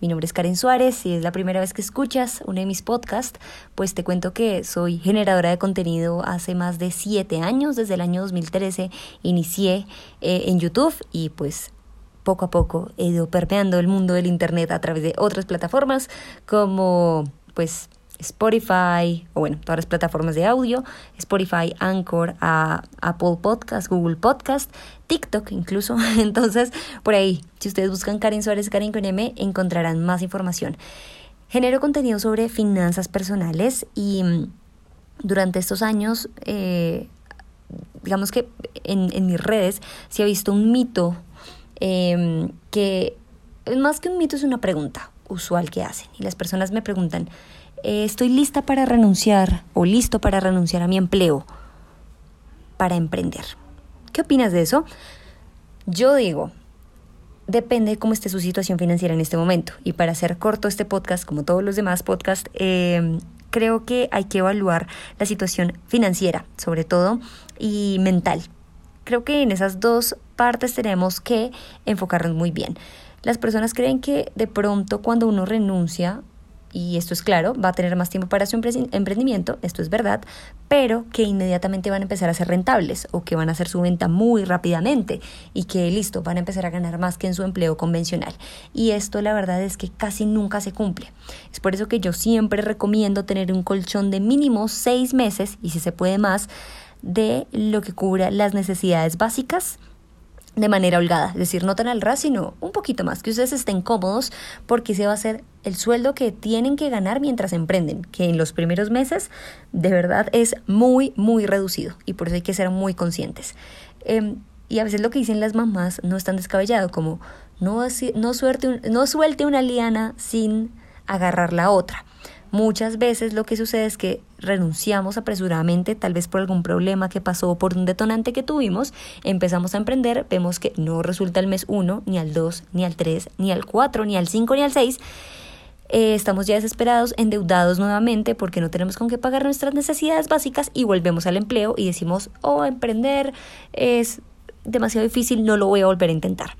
Mi nombre es Karen Suárez. Si es la primera vez que escuchas uno de mis podcasts, pues te cuento que soy generadora de contenido hace más de siete años. Desde el año 2013 inicié eh, en YouTube y pues poco a poco he ido permeando el mundo del Internet a través de otras plataformas como pues Spotify, o bueno, todas las plataformas de audio, Spotify, Anchor, Apple Podcast, Google Podcast, TikTok incluso. Entonces, por ahí, si ustedes buscan Karen Suárez, Karen con M, encontrarán más información. Genero contenido sobre finanzas personales y mm, durante estos años, eh, digamos que en, mis redes se ha visto un mito eh, que más que un mito es una pregunta usual que hacen. Y las personas me preguntan, eh, estoy lista para renunciar o listo para renunciar a mi empleo para emprender. ¿Qué opinas de eso? Yo digo, depende de cómo esté su situación financiera en este momento. Y para hacer corto este podcast, como todos los demás podcasts, em, creo que hay que evaluar la situación financiera, sobre todo, y mental. Creo que en esas dos partes tenemos que enfocarnos muy bien. Las personas creen que de pronto cuando uno renuncia y esto es claro, va a tener más tiempo para su emprendimiento, esto es verdad, pero que inmediatamente van a empezar a ser rentables o que van a hacer su venta muy rápidamente y que listo, van a empezar a ganar más que en su empleo convencional. Y esto la verdad es que casi nunca se cumple. Es por eso que yo siempre recomiendo tener un colchón de mínimo seis meses y si se puede más de lo que cubra las necesidades básicas de manera holgada, es decir, no tan al ras, sino un poquito más, que ustedes estén cómodos porque ese va a ser el sueldo que tienen que ganar mientras emprenden, que en los primeros meses de verdad es muy, muy reducido y por eso hay que ser muy conscientes. Em, y a veces lo que dicen las mamás no es tan descabellado como no, no, suerte, no suelte una liana sin agarrar la otra. Muchas veces lo que sucede es que renunciamos apresuradamente, tal vez por algún problema que pasó, por un detonante que tuvimos, empezamos a emprender, vemos que no resulta el mes 1, ni al 2, ni al 3, ni al 4, ni al 5, ni al 6. Eh, estamos ya desesperados, endeudados nuevamente porque no tenemos con qué pagar nuestras necesidades básicas y volvemos al empleo y decimos, oh, emprender es demasiado difícil, no lo voy a volver a intentar.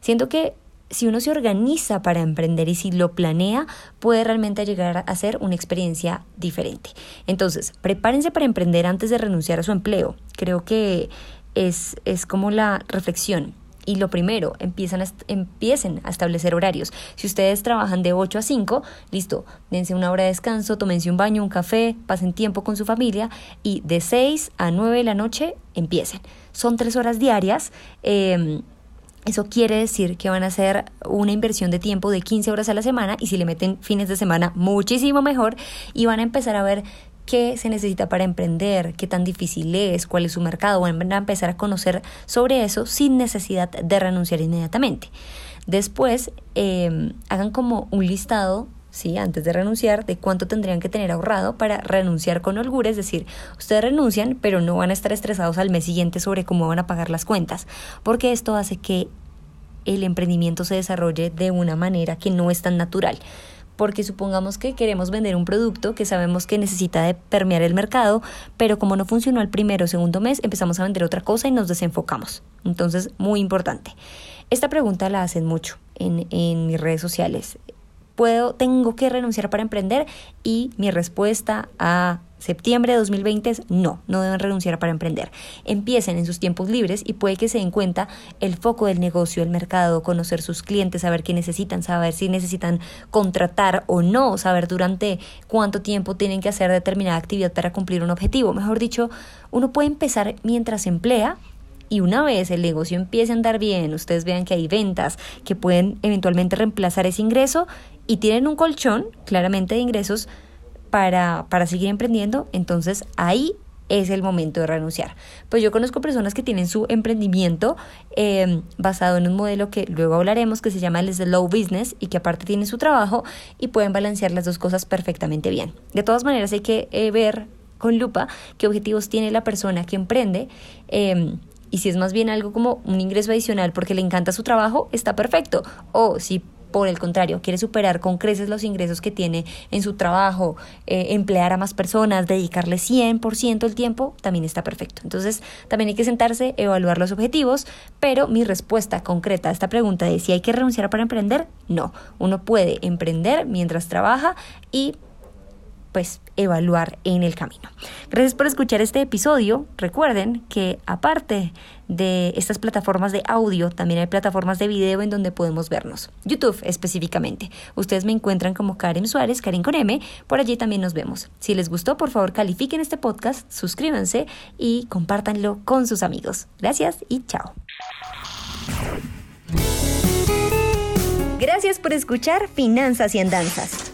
Siento que si uno se organiza para emprender y si lo planea, puede realmente llegar a ser una experiencia diferente. Entonces, prepárense para emprender antes de renunciar a su empleo. Creo que es, es como la reflexión. Y lo primero, empiezan a empiecen a establecer horarios. Si ustedes trabajan de 8 a 5, listo, dense una hora de descanso, tómense un baño, un café, pasen tiempo con su familia y de 6 a 9 de la noche empiecen. Son tres horas diarias. Eh, eso quiere decir que van a hacer una inversión de tiempo de 15 horas a la semana y si le meten fines de semana muchísimo mejor y van a empezar a ver qué se necesita para emprender, qué tan difícil es, cuál es su mercado, van a empezar a conocer sobre eso sin necesidad de renunciar inmediatamente. Después, em, hagan como un listado ¿sí? antes de renunciar, de cuánto tendrían que tener ahorrado para renunciar con holgura, es decir, ustedes renuncian, pero no van a estar estresados al mes siguiente sobre cómo van a pagar las cuentas, porque esto hace que el emprendimiento se desarrolle de una manera que no es tan natural. Porque supongamos que queremos vender un producto que sabemos que necesita de permear el mercado, pero como no funcionó el primero o segundo mes, empezamos a vender otra cosa y nos desenfocamos. Entonces, muy importante. Esta pregunta la hacen mucho en, en mis redes sociales puedo, tengo que renunciar para emprender y mi respuesta a septiembre de 2020 es no, no deben renunciar para emprender. Empiecen en sus tiempos libres y puede que se den cuenta el foco del negocio, el mercado, conocer sus clientes, saber qué necesitan, saber si necesitan contratar o no, saber durante cuánto tiempo tienen que hacer determinada actividad para cumplir un objetivo. Mejor dicho, uno puede empezar mientras emplea y una vez el negocio empiece a andar bien, ustedes vean que hay ventas que pueden eventualmente reemplazar ese ingreso y tienen un colchón claramente de ingresos para, para seguir emprendiendo, entonces ahí es el momento de renunciar. Pues yo conozco personas que tienen su emprendimiento em, basado en un modelo que luego hablaremos que se llama el slow business y que aparte tiene su trabajo y pueden balancear las dos cosas perfectamente bien. De todas maneras hay que eh, ver con lupa qué objetivos tiene la persona que emprende. Em, y si es más bien algo como un ingreso adicional porque le encanta su trabajo, está perfecto. O si por el contrario, quiere superar con creces los ingresos que tiene en su trabajo, eh, emplear a más personas, dedicarle 100% el tiempo, también está perfecto. Entonces, también hay que sentarse, evaluar los objetivos, pero mi respuesta concreta a esta pregunta de si hay que renunciar para emprender, no. Uno puede emprender mientras trabaja y pues evaluar en el camino. Gracias por escuchar este episodio. Recuerden que aparte de estas plataformas de audio, también hay plataformas de video en donde podemos vernos. YouTube específicamente. Ustedes me encuentran como Karen Suárez, Karen con M. Por allí también nos vemos. Si les gustó, por favor califiquen este podcast, suscríbanse y compártanlo con sus amigos. Gracias y chao. Gracias por escuchar Finanzas y Andanzas.